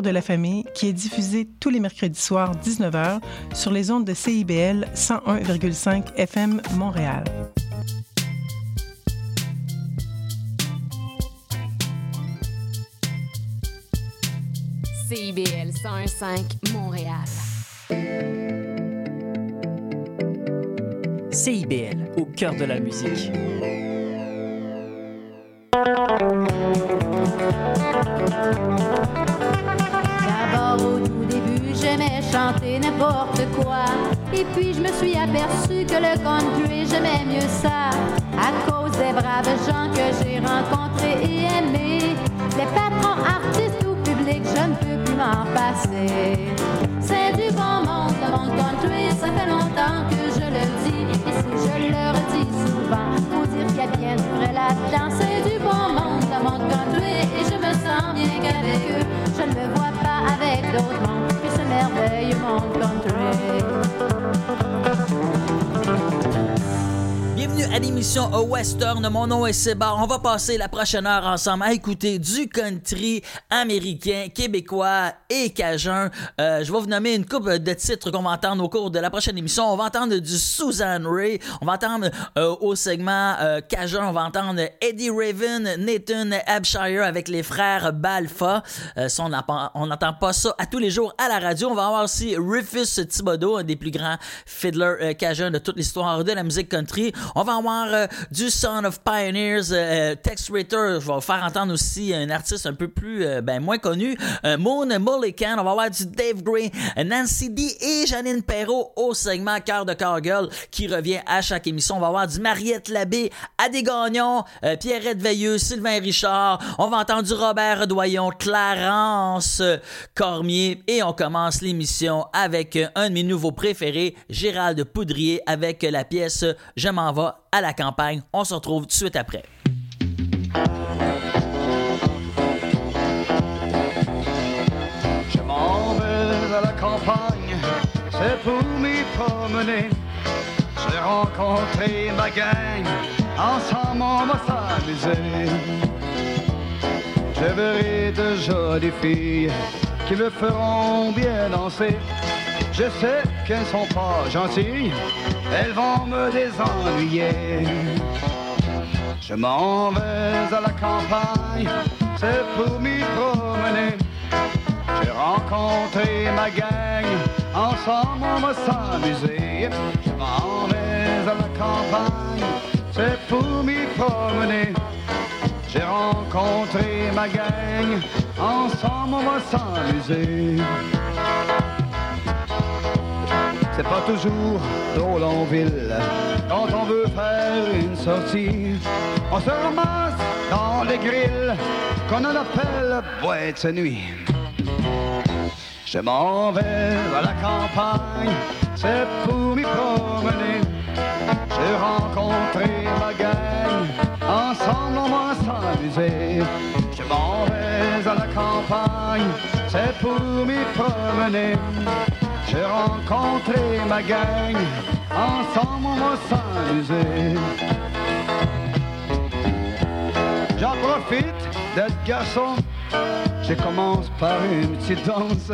cœur de la famille qui est diffusé tous les mercredis soirs 19h sur les ondes de CIBL 101,5 FM Montréal. CIBL 101.5 Montréal. CIBL, au cœur de la musique. Et puis je me suis aperçu que le country, j'aimais mieux ça. À cause des braves gens que j'ai rencontrés et aimés. Les patrons artistes ou publics, je ne peux plus m'en passer. C'est du bon monde, le monde country, ça fait longtemps que je le dis. Et si je le redis souvent, faut dire qu'il y a bien du vrai là-dedans. C'est du bon monde, le monde country, et je me sens bien qu'avec eux, je ne me vois pas avec d'autres que ce merveilleux monde country. Bienvenue à l'émission Western. Mon nom est Sébar. On va passer la prochaine heure ensemble à écouter du country américain, québécois et cajun. Euh, je vais vous nommer une couple de titres qu'on va entendre au cours de la prochaine émission. On va entendre du Susan Ray. On va entendre euh, au segment euh, cajun, on va entendre Eddie Raven, Nathan Abshire avec les frères Balfa. On n'entend pas ça à tous les jours à la radio. On va avoir aussi Rufus Thibodeau, un des plus grands fiddlers euh, cajun de toute l'histoire de la musique country. On va avoir euh, du Son of Pioneers, euh, Tex Ritter. Je vais faire entendre aussi un artiste un peu plus, euh, ben, moins connu, euh, Moon Mullican. On va avoir du Dave Gray, Nancy D et Janine Perrault au segment Cœur de Cargill qui revient à chaque émission. On va avoir du Mariette Labbé, Adé Gagnon, euh, Pierrette Veilleux, Sylvain Richard. On va entendre du Robert Doyon, Clarence euh, Cormier. Et on commence l'émission avec euh, un de mes nouveaux préférés, Gérald Poudrier, avec la pièce Je m'en vais à la campagne. On se retrouve tout de suite après. Je m'en vais à la campagne, c'est pour m'y promener. J'ai rencontré ma gang, ensemble on va s'amuser. Je verrai de jolies filles qui me feront bien danser. Je sais qu'elles sont pas gentilles, elles vont me désennuyer. Je m'en vais à la campagne, c'est pour m'y promener. J'ai rencontré ma gang, ensemble on va s'amuser. Je m'en vais à la campagne, c'est pour m'y promener. J'ai rencontré ma gang, ensemble on va s'amuser. C'est pas toujours drôle en quand on veut faire une sortie. On se ramasse dans les grilles qu'on en appelle boîte de nuit. Je m'en vais à la campagne, c'est pour m'y promener. J'ai rencontré ma gang, ensemble on va s'amuser. Je m'en vais à la campagne, c'est pour m'y promener. J'ai rencontré ma gang, ensemble on va s'amuser. J'en profite d'être garçon, je commence par une petite danse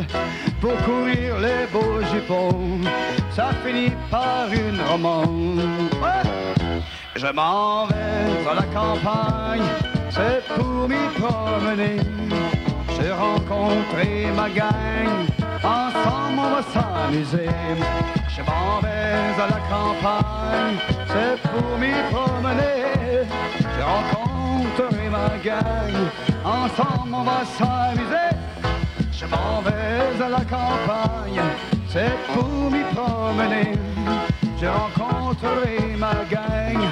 pour courir les beaux jupons. Ça finit par une romance. Je m'en vais à la campagne, c'est pour m'y promener. J'ai rencontré ma gang, ensemble on va s'amuser. Je m'en vais à la campagne, c'est pour m'y promener. J'ai rencontré ma gang, ensemble on va s'amuser. Je m'en vais à la campagne, c'est pour m'y promener. J'ai rencontré ma gang,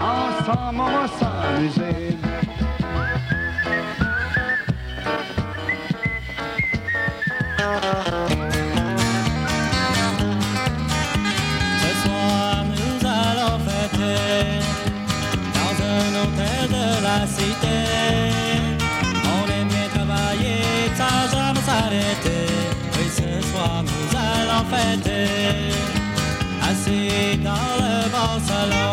ensemble on va s'amuser. assis dans le bon salon.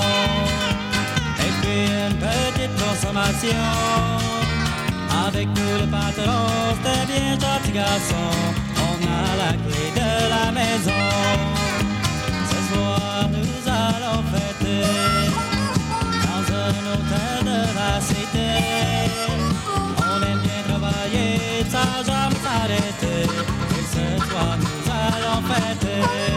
Et puis une petite consommation, avec nous le patron, c'était bien gentil garçon. On a la clé de la maison, ce soir nous allons fêter, dans un hôtel de la cité. On aime bien travailler, ça jamais s'arrêter. Friday.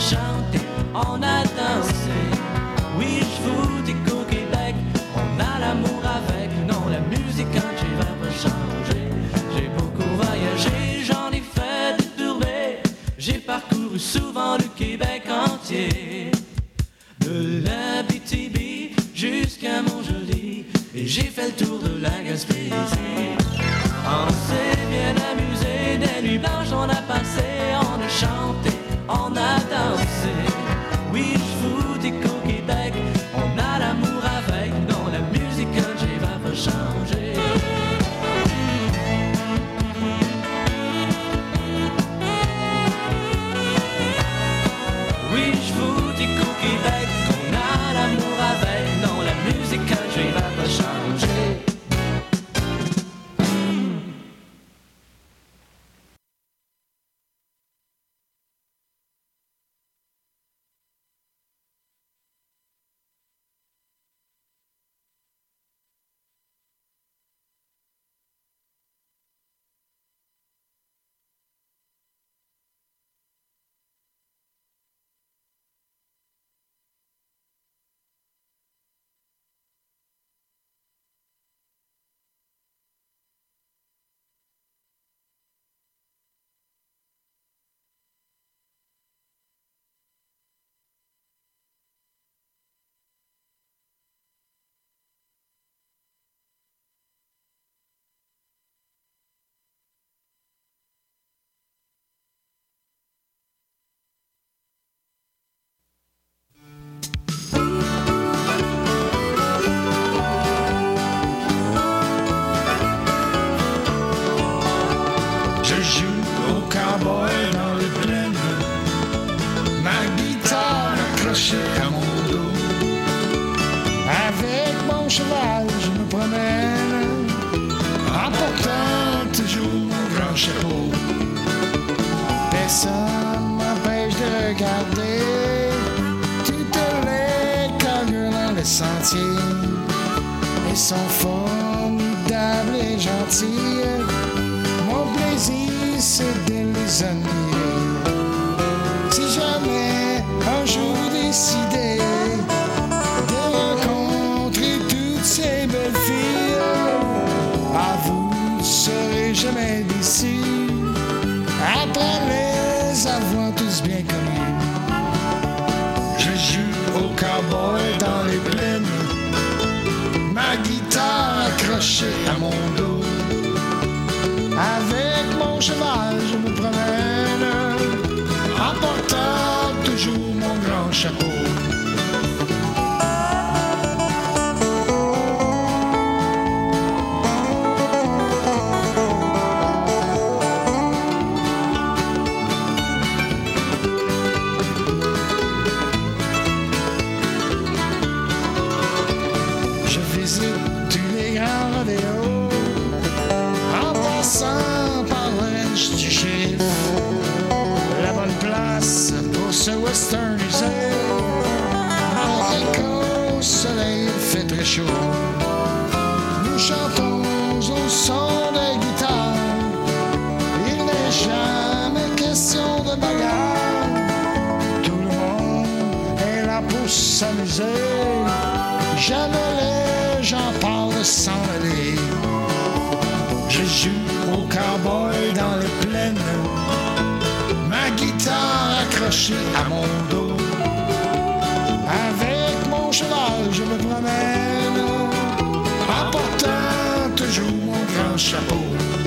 chanter, on a. ce western Quand le soleil fait très chaud, nous chantons au son des guitares. Il n'est jamais question de bagarre. Tout le monde est là pour s'amuser. Jamais les gens parlent sans aller. Je joue au cowboy dans les plaines. Ma guitare accroché à mon dos. Avec mon cheval, je me promène, en portant toujours mon grand chapeau.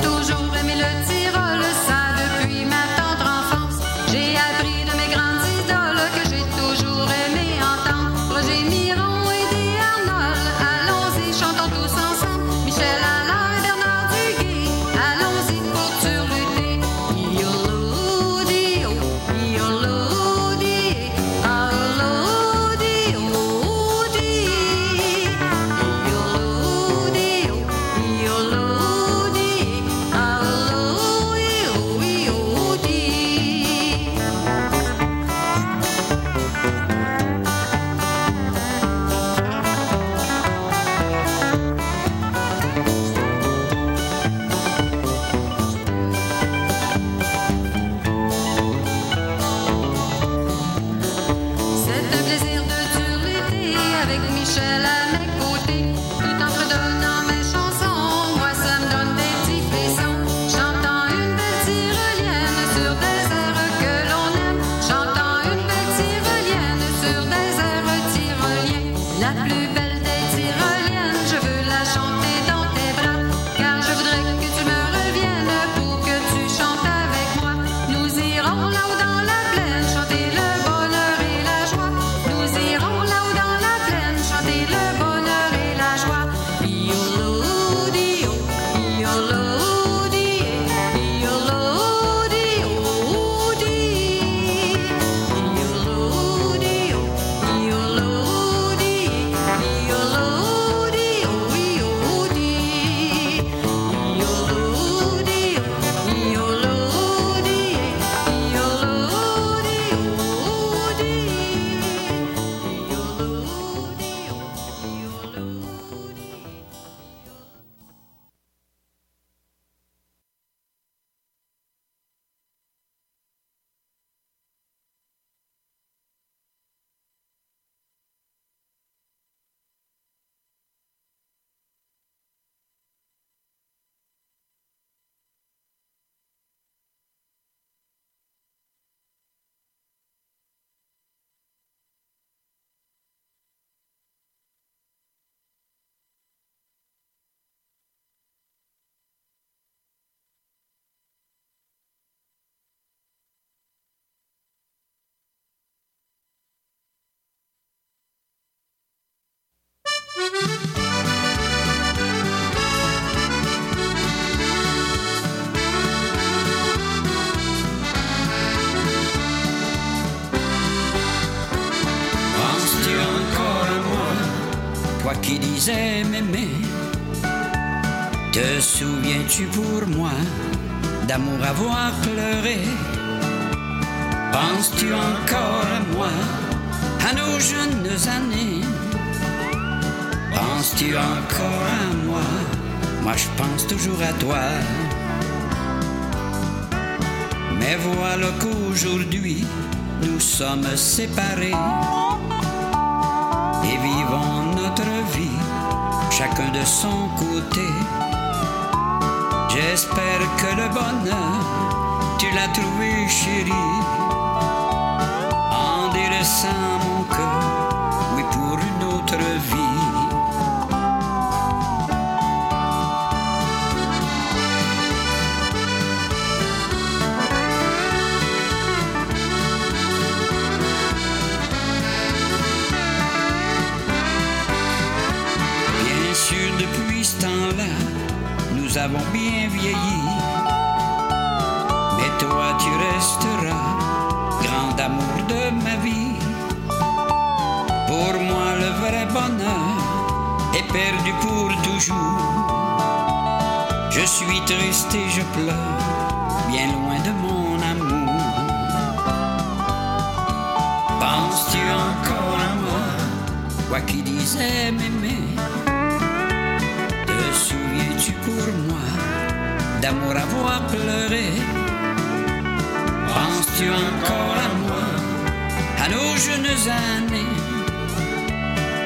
toujours aimé le mélodie. Te souviens-tu pour moi d'amour avoir pleuré Penses-tu encore à moi, à nos jeunes années? Penses-tu encore à moi? Moi je pense toujours à toi. Mais voilà qu'aujourd'hui nous sommes séparés chacun de son côté. J'espère que le bonheur, tu l'as trouvé chéri, en délaissant mon cœur, oui pour une autre vie. Bien vieilli. Mais toi, tu resteras grand amour de ma vie. Pour moi, le vrai bonheur est perdu pour toujours. Je suis triste et je pleure, bien loin de mon amour. Penses-tu encore à moi, toi qui disais m'aimer d'amour avoir pleuré Penses-tu encore à moi, à nos jeunes années?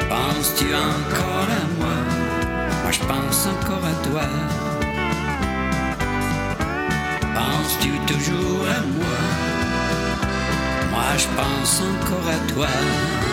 Penses-tu encore à moi? Moi je pense encore à toi. Penses-tu toujours à moi? Moi je pense encore à toi.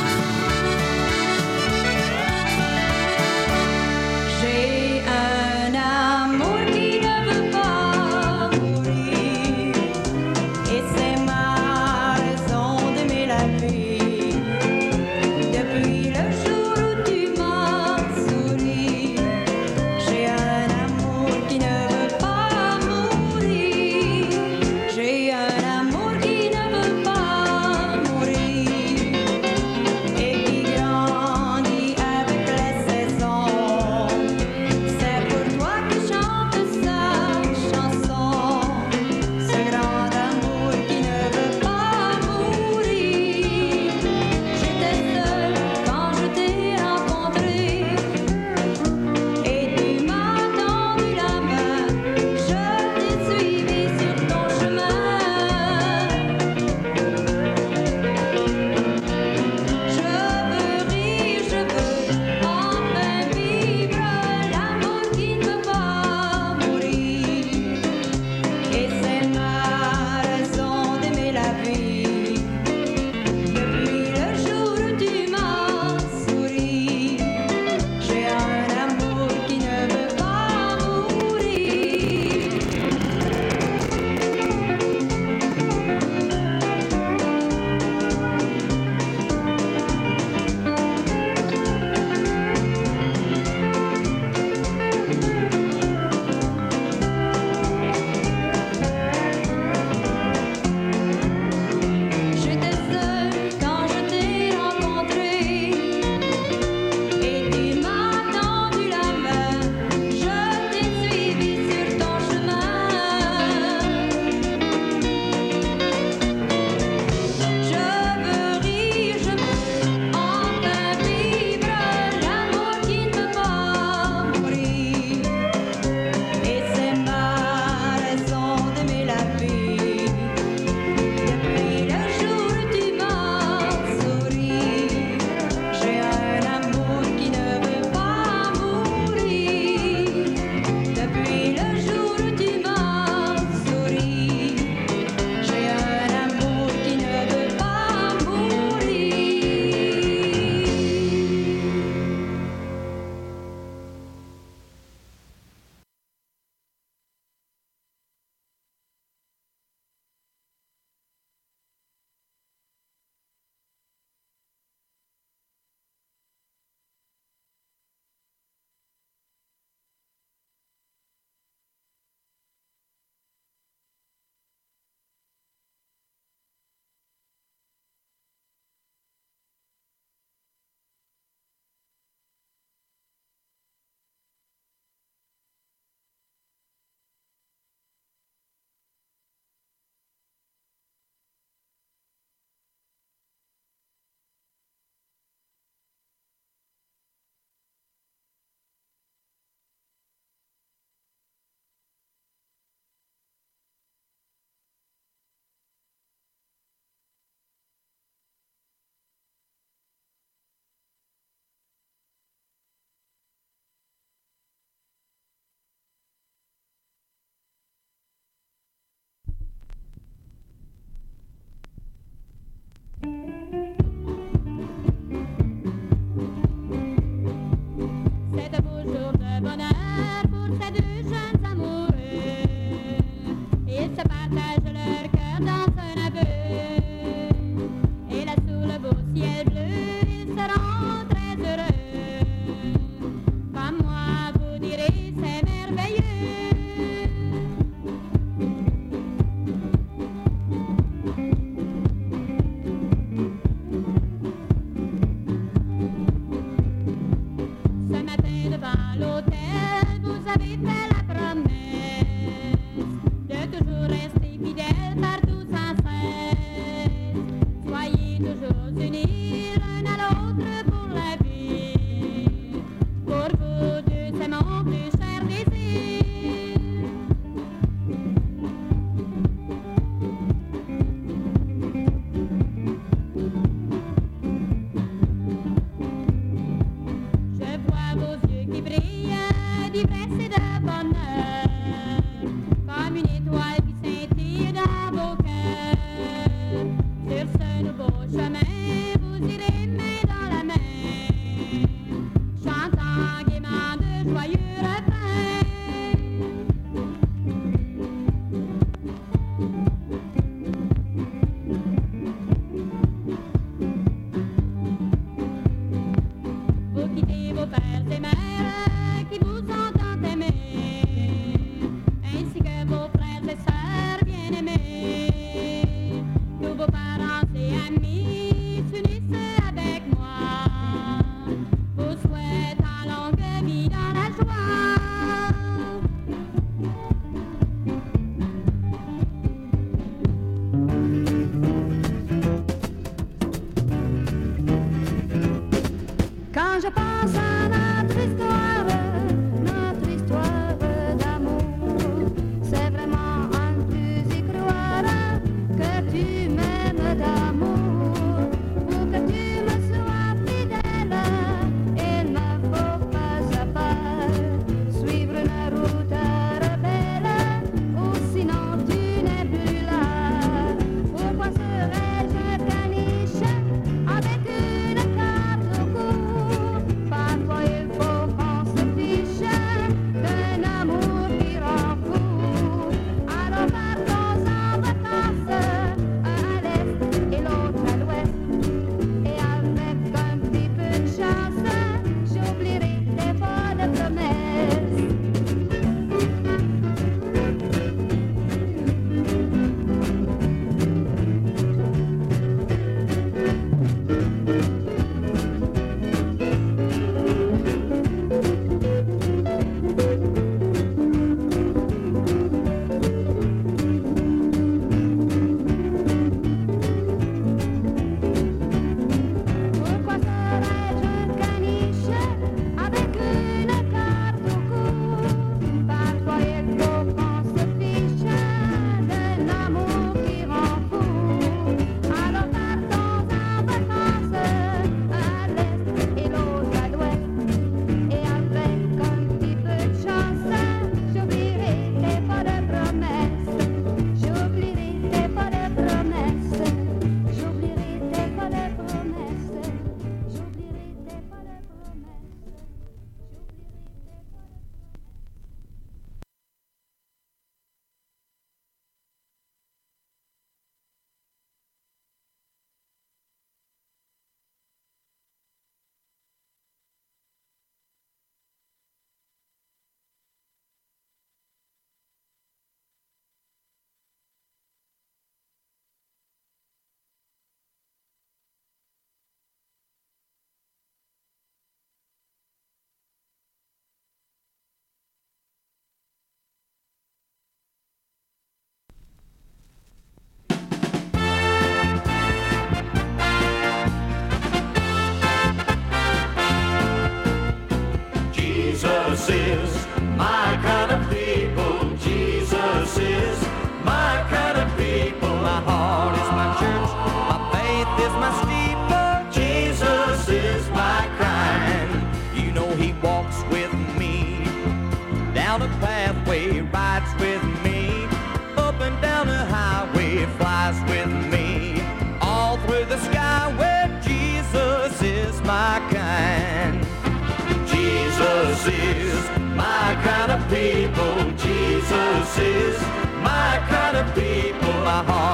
this is my kind of people, my heart.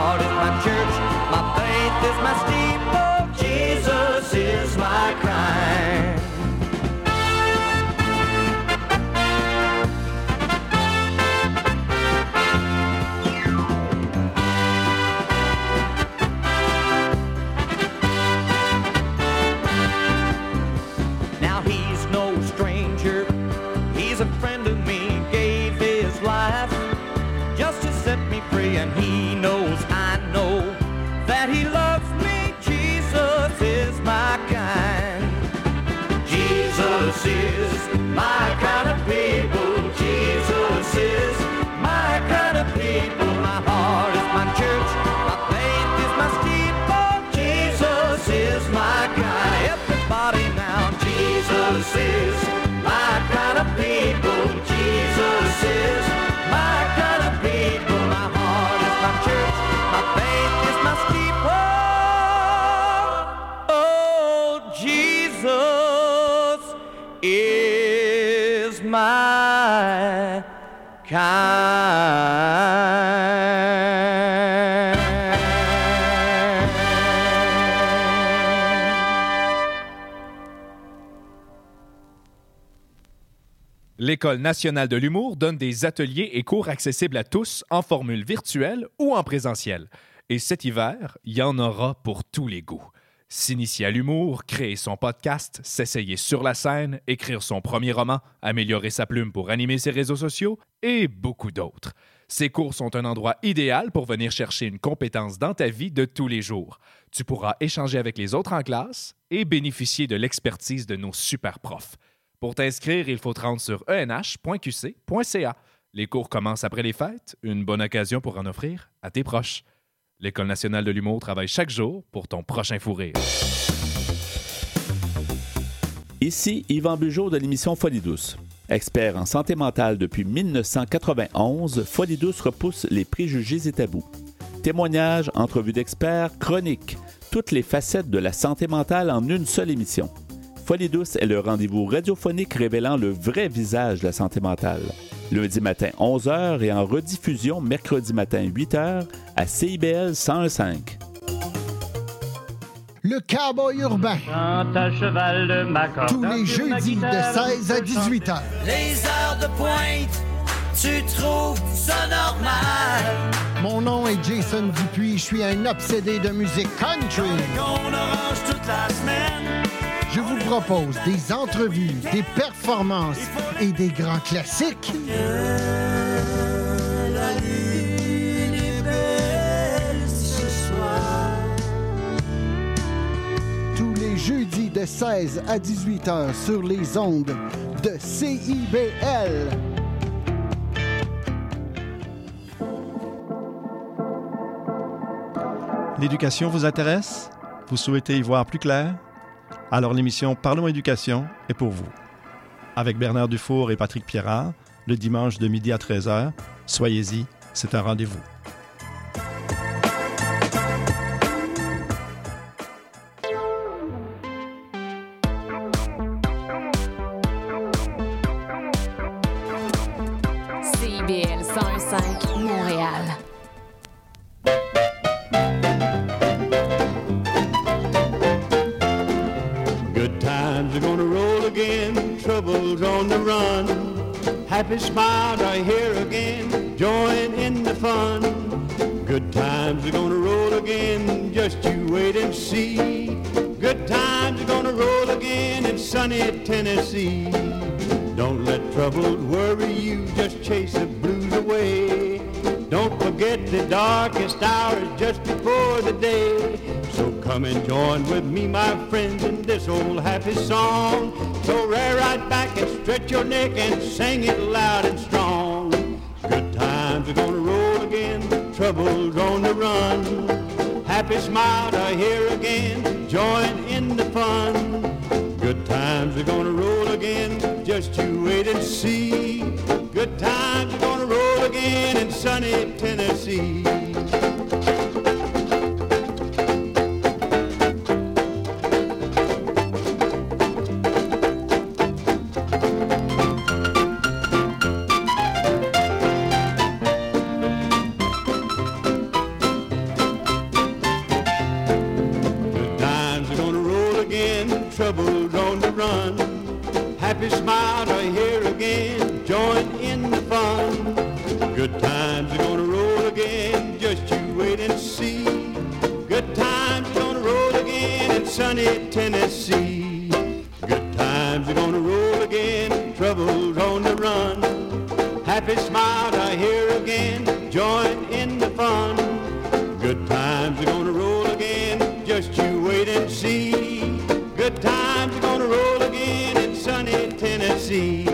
L'École nationale de l'humour donne des ateliers et cours accessibles à tous en formule virtuelle ou en présentiel. Et cet hiver, il y en aura pour tous les goûts. S'initier à l'humour, créer son podcast, s'essayer sur la scène, écrire son premier roman, améliorer sa plume pour animer ses réseaux sociaux et beaucoup d'autres. Ces cours sont un endroit idéal pour venir chercher une compétence dans ta vie de tous les jours. Tu pourras échanger avec les autres en classe et bénéficier de l'expertise de nos super profs. Pour t'inscrire, il faut te rendre sur enh.qc.ca. Les cours commencent après les fêtes, une bonne occasion pour en offrir à tes proches. L'École nationale de l'humour travaille chaque jour pour ton prochain fou rire. Ici Yvan Bugeaud de l'émission Folie douce. Expert en santé mentale depuis 1991, Folie douce repousse les préjugés et tabous. Témoignages, entrevues d'experts, chroniques, toutes les facettes de la santé mentale en une seule émission. Folie douce est le rendez-vous radiophonique révélant le vrai visage de la santé mentale. Lundi matin 11h et en rediffusion mercredi matin 8h à CIBL 101.5. Le cowboy urbain. à cheval de. Tous les jeudis de 16 à 18 heures. Les heures de pointe, tu trouves ça normal. Mon nom est Jason Dupuis. Je suis un obsédé de musique country. On orange toute la semaine. Je vous propose des entrevues, des performances et des grands classiques. Tous les jeudis de 16 à 18 heures sur les ondes de CIBL. L'éducation vous intéresse? Vous souhaitez y voir plus clair? Alors l'émission Parlons éducation est pour vous. Avec Bernard Dufour et Patrick Pierrard, le dimanche de midi à 13h, soyez-y, c'est un rendez-vous. Happy smile are here again, join in the fun. Good times are gonna roll again, just you wait and see. Good times are gonna roll again in sunny Tennessee. Good times are gonna roll again, troubles on the run. Happy smile are here again, join in the fun. Good times are gonna roll see.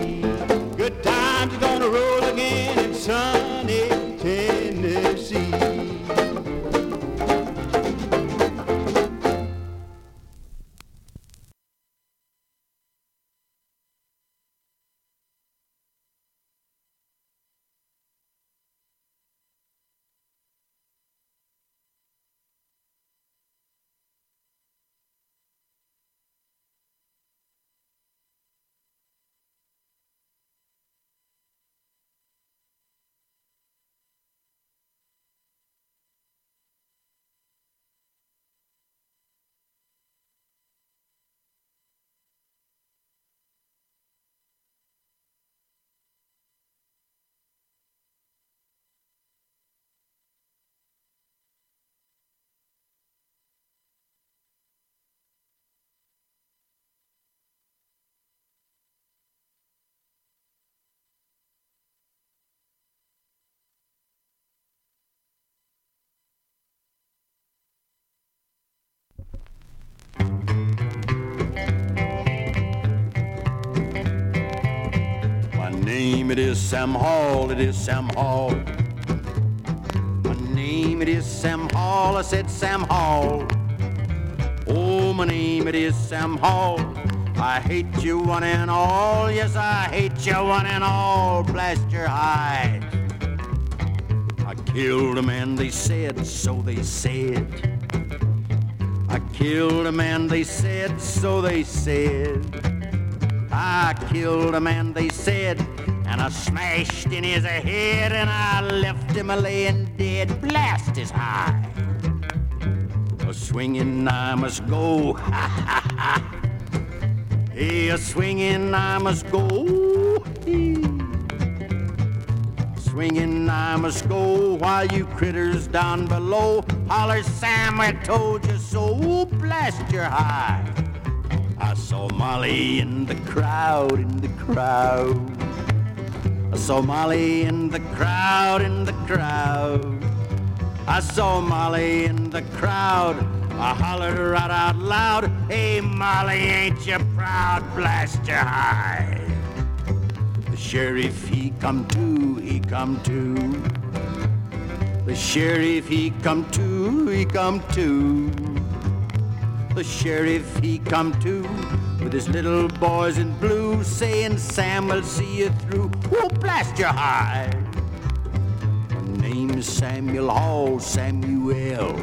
Name it is Sam Hall, it is Sam Hall. My name it is Sam Hall, I said Sam Hall. Oh, my name it is Sam Hall. I hate you one and all, yes, I hate you one and all. Blast your hide. I killed a man, they said, so they said. I killed a man, they said, so they said. I killed a man, they said, and I smashed in his head, and I left him a laying dead. Blast his hide. A swinging I must go, ha ha ha. Hey, a swinging I must go. Swinging I must go while you critters down below holler, Sam, I told you so. Blast your hide. I saw Molly in the crowd, in the crowd. I saw Molly in the crowd, in the crowd. I saw Molly in the crowd. I hollered right out loud, Hey, Molly, ain't you proud? Blast your hide. The sheriff, he come to, he come to. The sheriff, he come to, he come to. The sheriff, he come to with his little boys in blue, saying, Sam will see you through. Oh, blast your hide. My name is Samuel Hall, Samuel.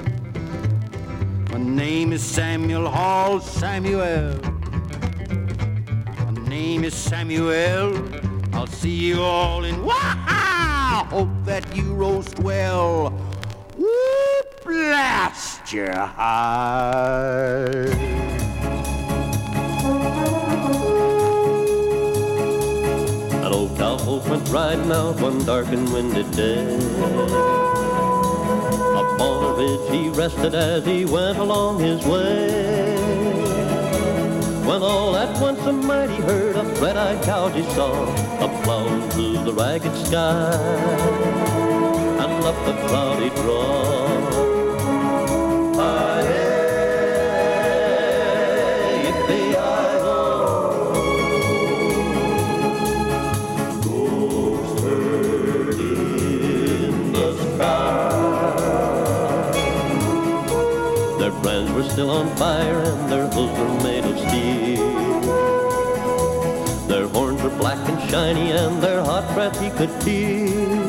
My name is Samuel Hall, Samuel. My name is Samuel. I'll see you all in. Wow! Hope that you roast well. Woo! Blast your hide. An old cowpoke went riding out one dark and windy day. Upon a ridge he rested as he went along his way. When all at once a mighty herd of red-eyed cows he saw, up plowing through the ragged sky and up the cloudy draw. Were still on fire and their hooves were made of steel. Their horns were black and shiny and their hot breath he could feel.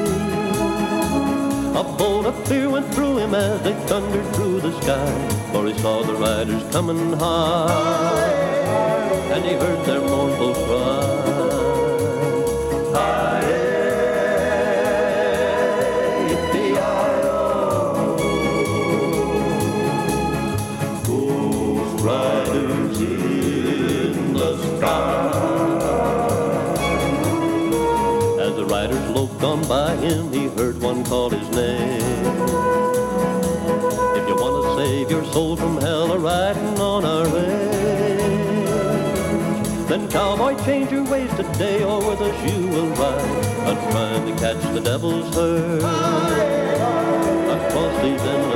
A bolt of fear went through him as they thundered through the sky, for he saw the riders coming high, and he heard their mournful cry. By him, he heard one call his name. If you want to save your soul from hell, a riding on our range, then cowboy, change your ways today, or with us you will ride. I'm trying to catch the devil's herd across these endless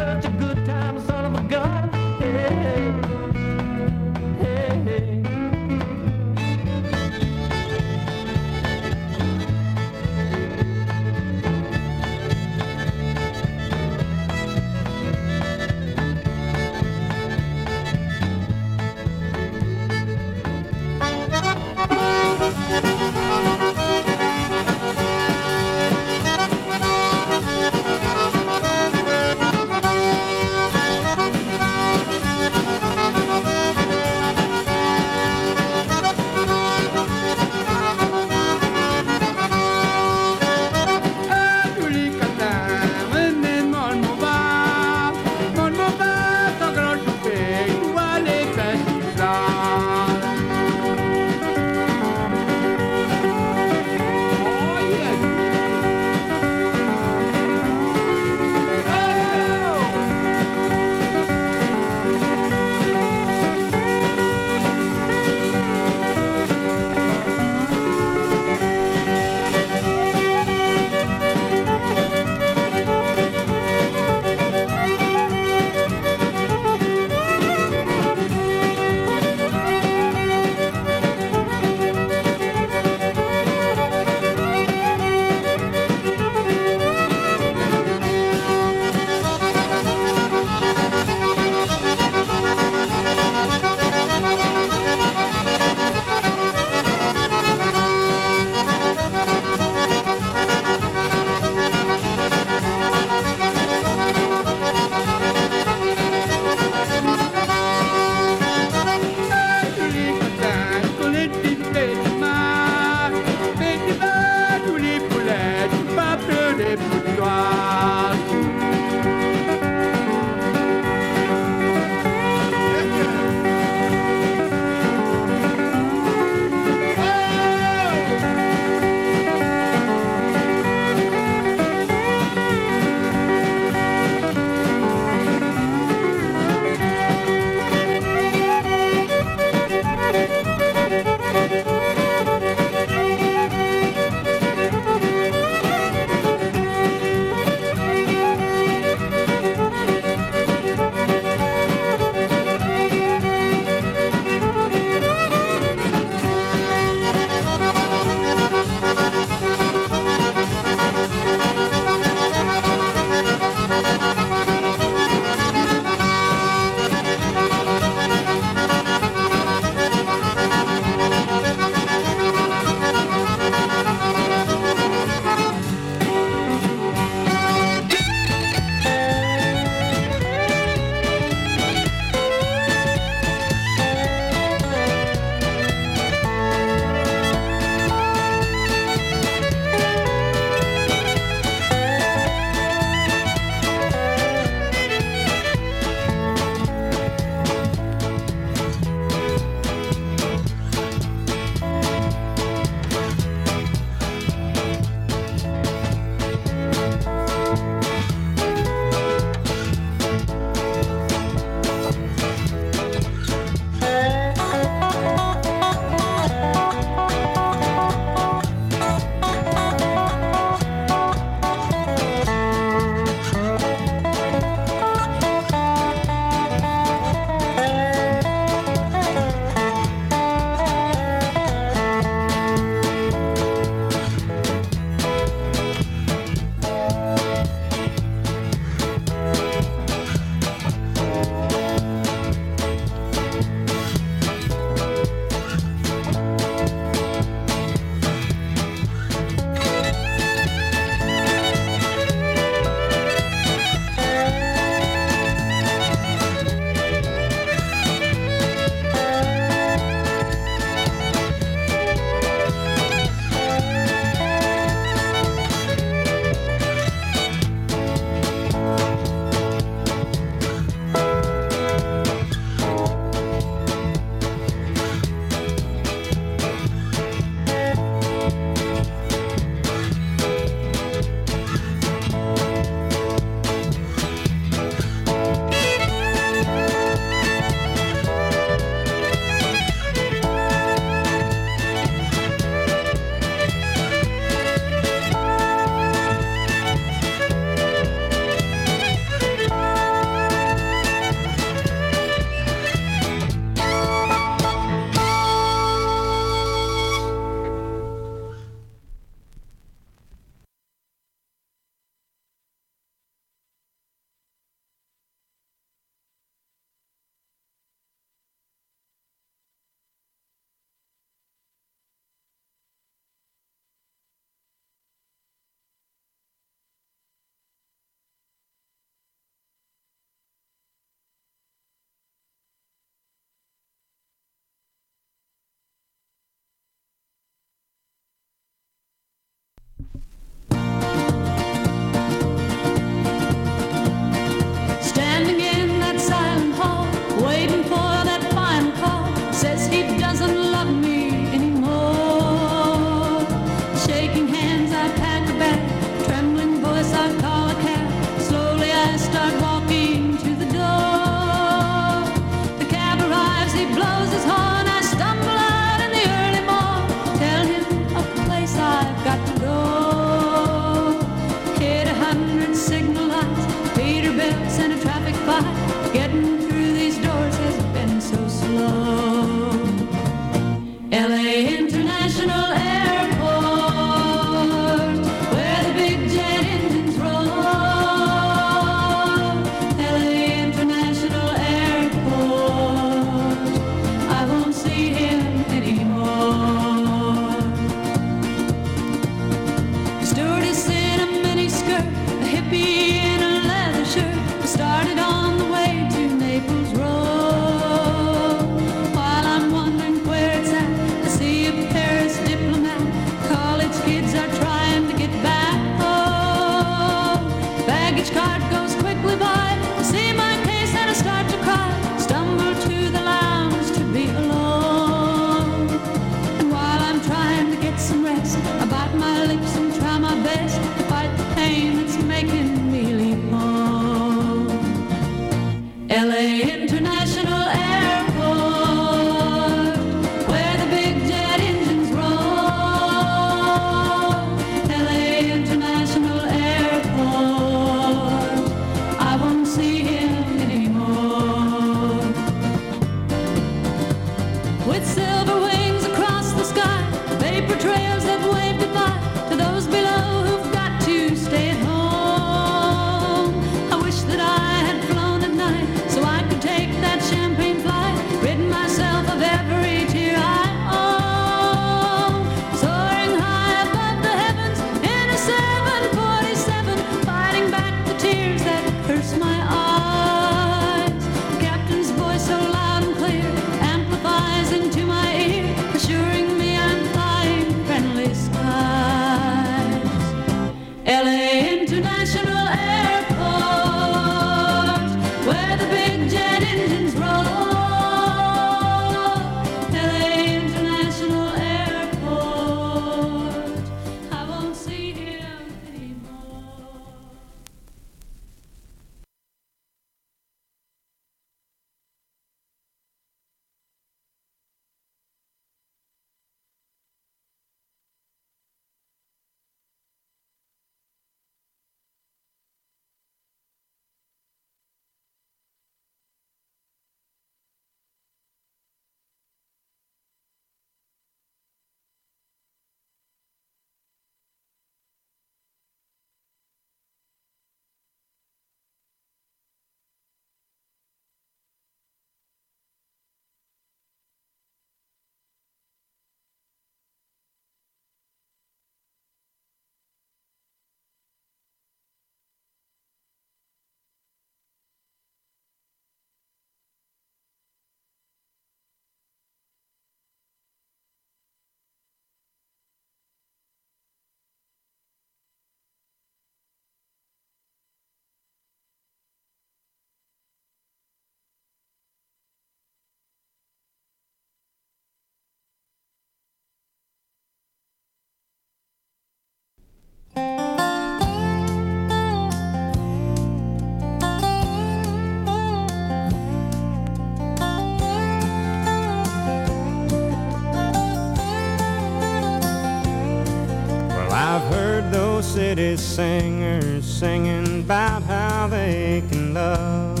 city singers singing about how they can love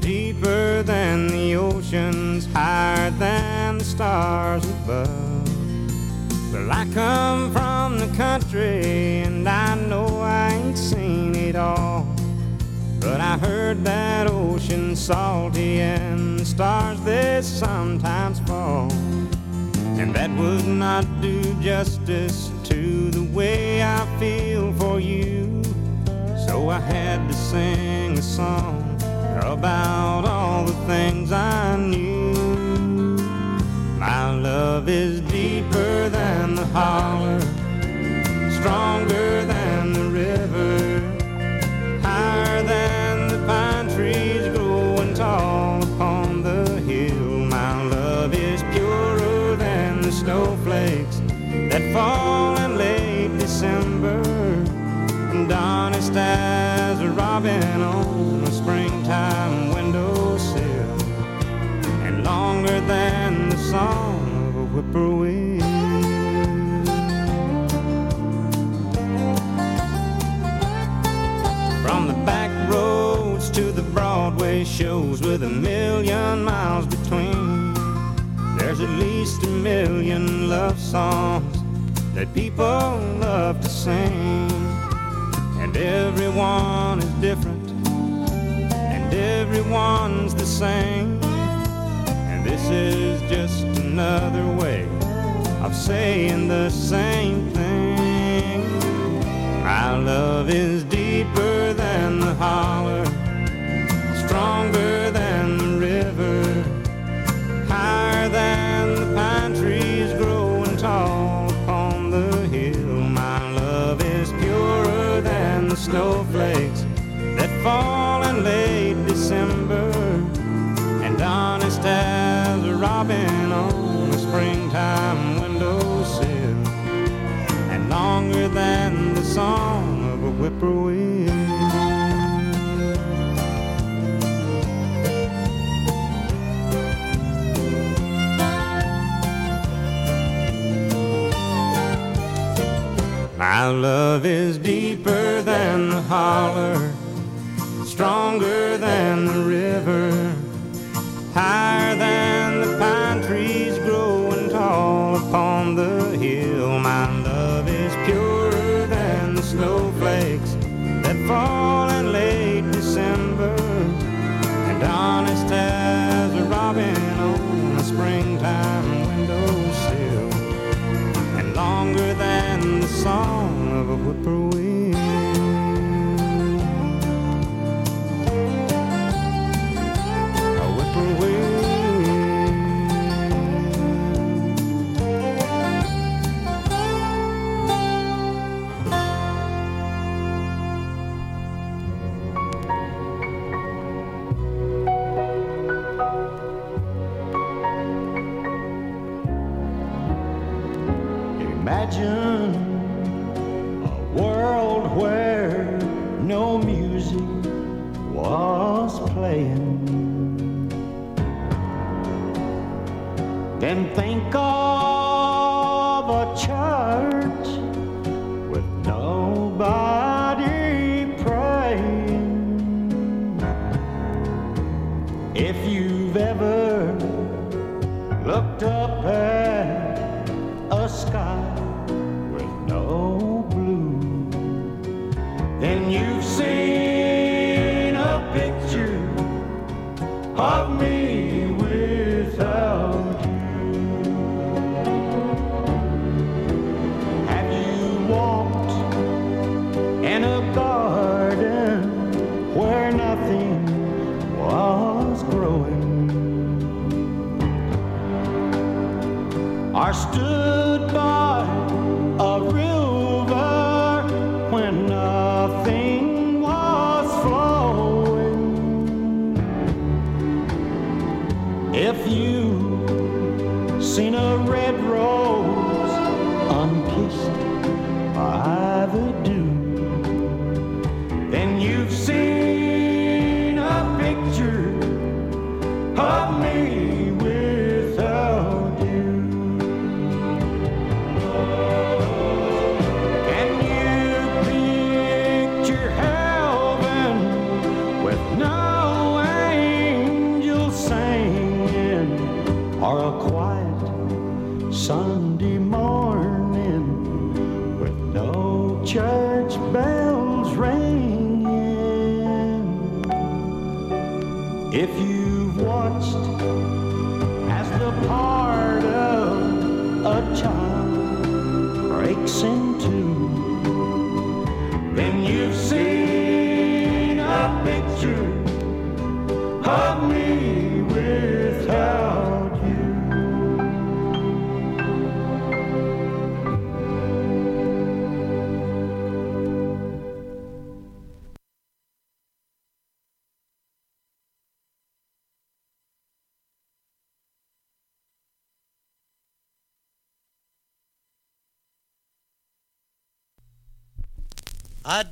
deeper than the oceans, higher than the stars above. Well, I come from the country and I know I ain't seen it all. But I heard that ocean salty and the stars they sometimes fall. And that would not do justice way I feel for you. So I had to sing a song about all the things I knew. My love is deeper than the From the back roads to the Broadway shows with a million miles between. There's at least a million love songs that people love to sing. And everyone is different, and everyone's the same. And this is just another way of saying the same thing. My love is deeper than the holler, stronger than the river, higher than the pine trees growing tall upon the hill. My love is purer than the snowflakes that fall in late December, and honest as a robin longer than the song of a whippoorwill. My love is deeper than the holler, stronger than the river,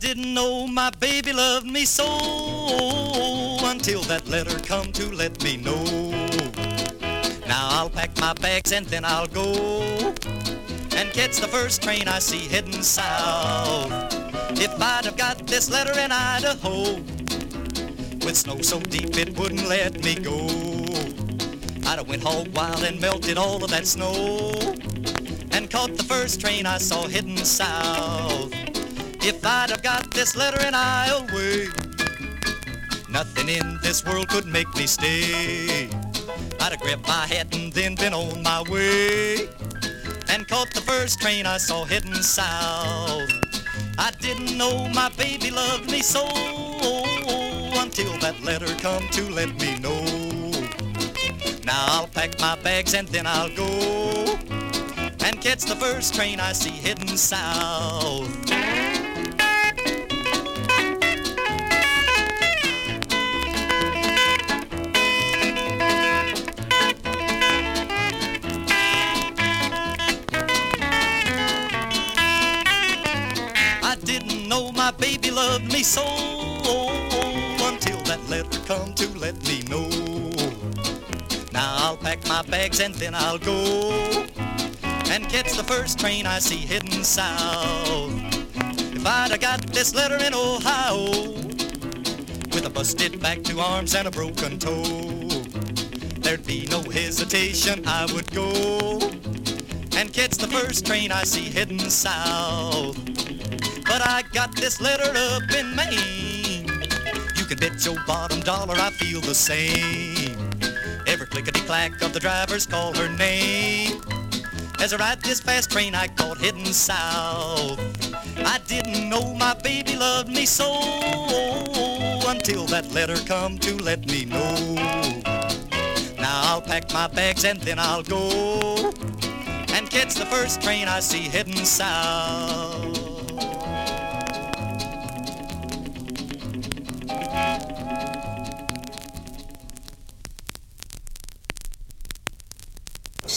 didn't know my baby loved me so until that letter come to let me know. Now I'll pack my bags and then I'll go and catch the first train I see heading south. If I'd have got this letter in Idaho, with snow so deep it wouldn't let me go. I'd have went hog wild and melted all of that snow and caught the first train I saw heading south. If I'd have got this letter in Iowa, nothing in this world could make me stay. I'd have grabbed my hat and then been on my way and caught the first train I saw heading south. I didn't know my baby loved me so until that letter come to let me know. Now I'll pack my bags and then I'll go and catch the first train I see heading south. My baby loved me so until that letter come to let me know. Now I'll pack my bags and then I'll go and catch the first train I see heading south. If I'd have got this letter in Ohio with a busted back, two arms, and a broken toe, there'd be no hesitation. I would go and catch the first train I see heading south. But I got this letter up in Maine. You can bet your bottom dollar I feel the same. Every Every clickety clack of the drivers call her name. As I ride this fast train I caught heading south. I didn't know my baby loved me so until that letter come to let me know. Now I'll pack my bags and then I'll go and catch the first train I see heading south.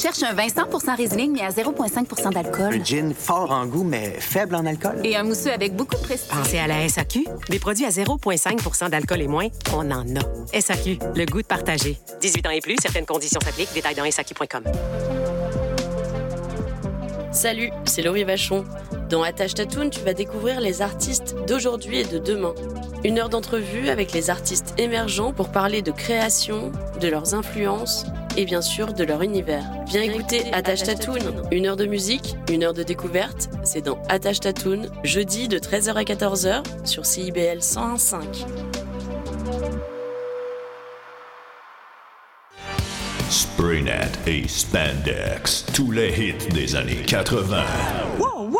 Cherche un vin 100% Riesling, mais à 0,5 d'alcool. Un gin fort en goût, mais faible en alcool. Et un mousseux avec beaucoup de prestige. Pensez à la SAQ. Des produits à 0,5% d'alcool et moins, on en a. SAQ, le goût de partager. 18 ans et plus, certaines conditions s'appliquent. Détails dans SAQ.com. Salut, c'est Laurie Vachon. Dans Attache Tatoon, tu vas découvrir les artistes d'aujourd'hui et de demain. Une heure d'entrevue avec les artistes émergents pour parler de création, de leurs influences et bien sûr de leur univers. Viens écouter Attache Tatoon. Une heure de musique, une heure de découverte. C'est dans Attache Tatoon, jeudi de 13h à 14h sur CIBL 101.5. Spraynet et Spandex, tous les hits des années 80. Wow,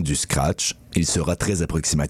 Du scratch, il sera très approximatif.